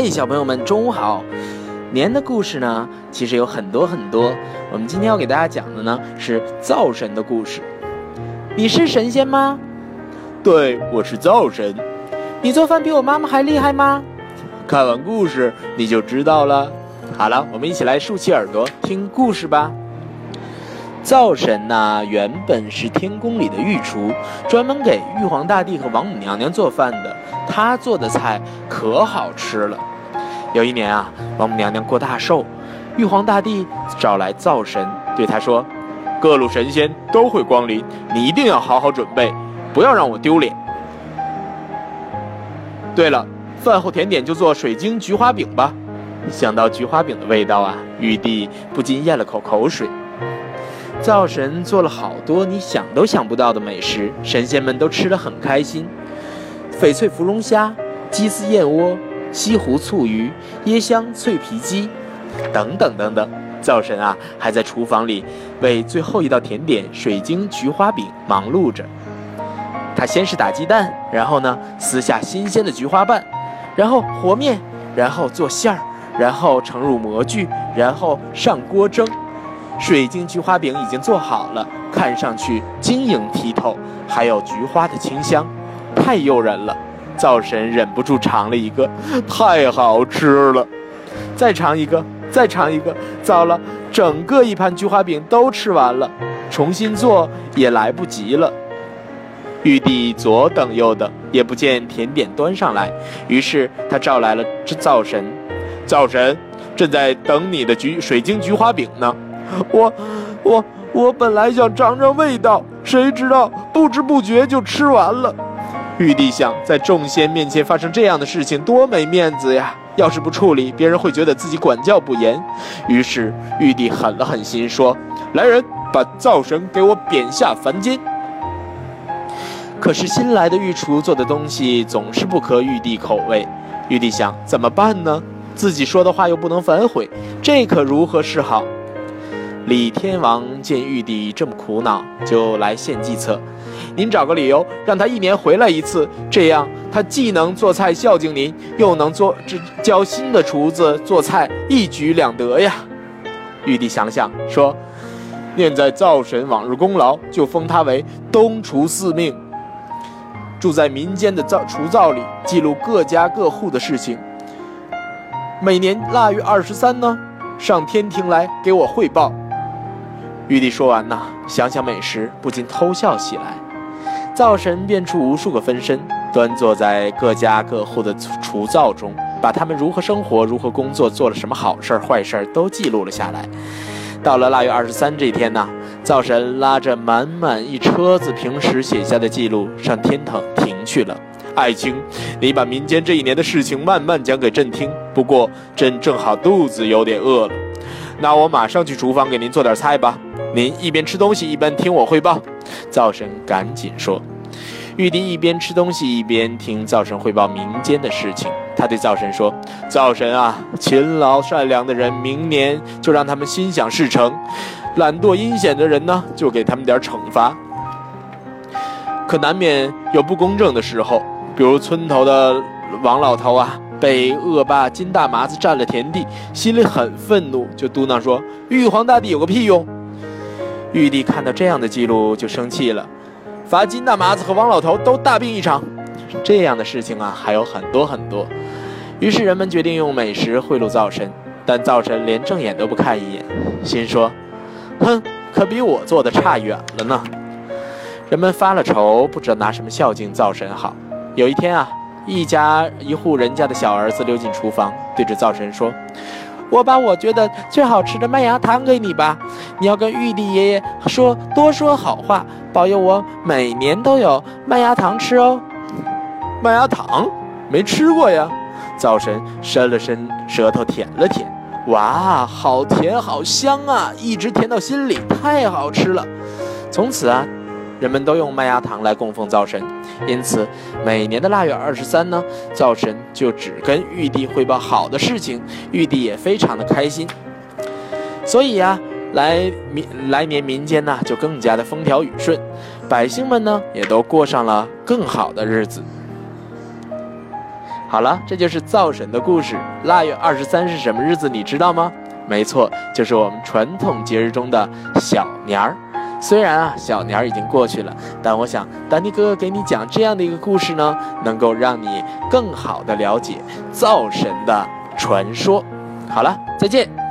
嘿，小朋友们，中午好！年的故事呢，其实有很多很多。我们今天要给大家讲的呢，是灶神的故事。你是神仙吗？对，我是灶神。你做饭比我妈妈还厉害吗？看完故事你就知道了。好了，我们一起来竖起耳朵听故事吧。灶神呐，原本是天宫里的御厨，专门给玉皇大帝和王母娘娘做饭的。他做的菜可好吃了。有一年啊，王母娘娘过大寿，玉皇大帝找来灶神，对他说：“各路神仙都会光临，你一定要好好准备，不要让我丢脸。对了，饭后甜点就做水晶菊花饼吧。”想到菊花饼的味道啊，玉帝不禁咽了口口水。灶神做了好多你想都想不到的美食，神仙们都吃得很开心。翡翠芙蓉虾、鸡丝燕窝、西湖醋鱼、椰香脆皮鸡，等等等等。灶神啊，还在厨房里为最后一道甜点水晶菊花饼忙碌着。他先是打鸡蛋，然后呢撕下新鲜的菊花瓣，然后和面，然后做馅儿，然后盛入模具，然后上锅蒸。水晶菊花饼已经做好了，看上去晶莹剔透，还有菊花的清香，太诱人了。灶神忍不住尝了一个，太好吃了。再尝一个，再尝一个。糟了，整个一盘菊花饼都吃完了，重新做也来不及了。玉帝左等右等，也不见甜点端上来，于是他召来了这灶神。灶神，正在等你的菊水晶菊花饼呢。我，我，我本来想尝尝味道，谁知道不知不觉就吃完了。玉帝想，在众仙面前发生这样的事情，多没面子呀！要是不处理，别人会觉得自己管教不严。于是玉帝狠了狠心，说：“来人，把灶神给我贬下凡间。”可是新来的御厨做的东西总是不合玉帝口味。玉帝想，怎么办呢？自己说的话又不能反悔，这可如何是好？李天王见玉帝这么苦恼，就来献计策。您找个理由，让他一年回来一次，这样他既能做菜孝敬您，又能做这教新的厨子做菜，一举两得呀。玉帝想了想，说：“念在灶神往日功劳，就封他为东厨司命，住在民间的灶厨灶里，记录各家各户的事情。每年腊月二十三呢，上天庭来给我汇报。”玉帝说完呐，想想美食，不禁偷笑起来。灶神变出无数个分身，端坐在各家各户的厨灶中，把他们如何生活、如何工作、做了什么好事儿、坏事儿都记录了下来。到了腊月二十三这天呐，灶神拉着满满一车子平时写下的记录上天堂庭去了。爱卿，你把民间这一年的事情慢慢讲给朕听。不过朕正好肚子有点饿了，那我马上去厨房给您做点菜吧。您一边吃东西一边听我汇报，灶神赶紧说。玉帝一边吃东西一边听灶神汇报民间的事情。他对灶神说：“灶神啊，勤劳善良的人，明年就让他们心想事成；懒惰阴险的人呢，就给他们点惩罚。可难免有不公正的时候，比如村头的王老头啊，被恶霸金大麻子占了田地，心里很愤怒，就嘟囔说：‘玉皇大帝有个屁用！’”玉帝看到这样的记录就生气了，罚金大麻子和王老头都大病一场。这样的事情啊还有很多很多。于是人们决定用美食贿赂灶神，但灶神连正眼都不看一眼，心说：“哼，可比我做的差远了呢。”人们发了愁，不知道拿什么孝敬灶神好。有一天啊，一家一户人家的小儿子溜进厨房，对着灶神说。我把我觉得最好吃的麦芽糖给你吧，你要跟玉帝爷爷说多说好话，保佑我每年都有麦芽糖吃哦。麦芽糖没吃过呀，灶神伸了伸舌头舔了舔，哇，好甜好香啊，一直甜到心里，太好吃了。从此啊。人们都用麦芽糖来供奉灶神，因此每年的腊月二十三呢，灶神就只跟玉帝汇报好的事情，玉帝也非常的开心。所以呀，来民来年民间呢就更加的风调雨顺，百姓们呢也都过上了更好的日子。好了，这就是灶神的故事。腊月二十三是什么日子？你知道吗？没错，就是我们传统节日中的小年儿。虽然啊，小年儿已经过去了，但我想丹尼哥哥给你讲这样的一个故事呢，能够让你更好的了解灶神的传说。好了，再见。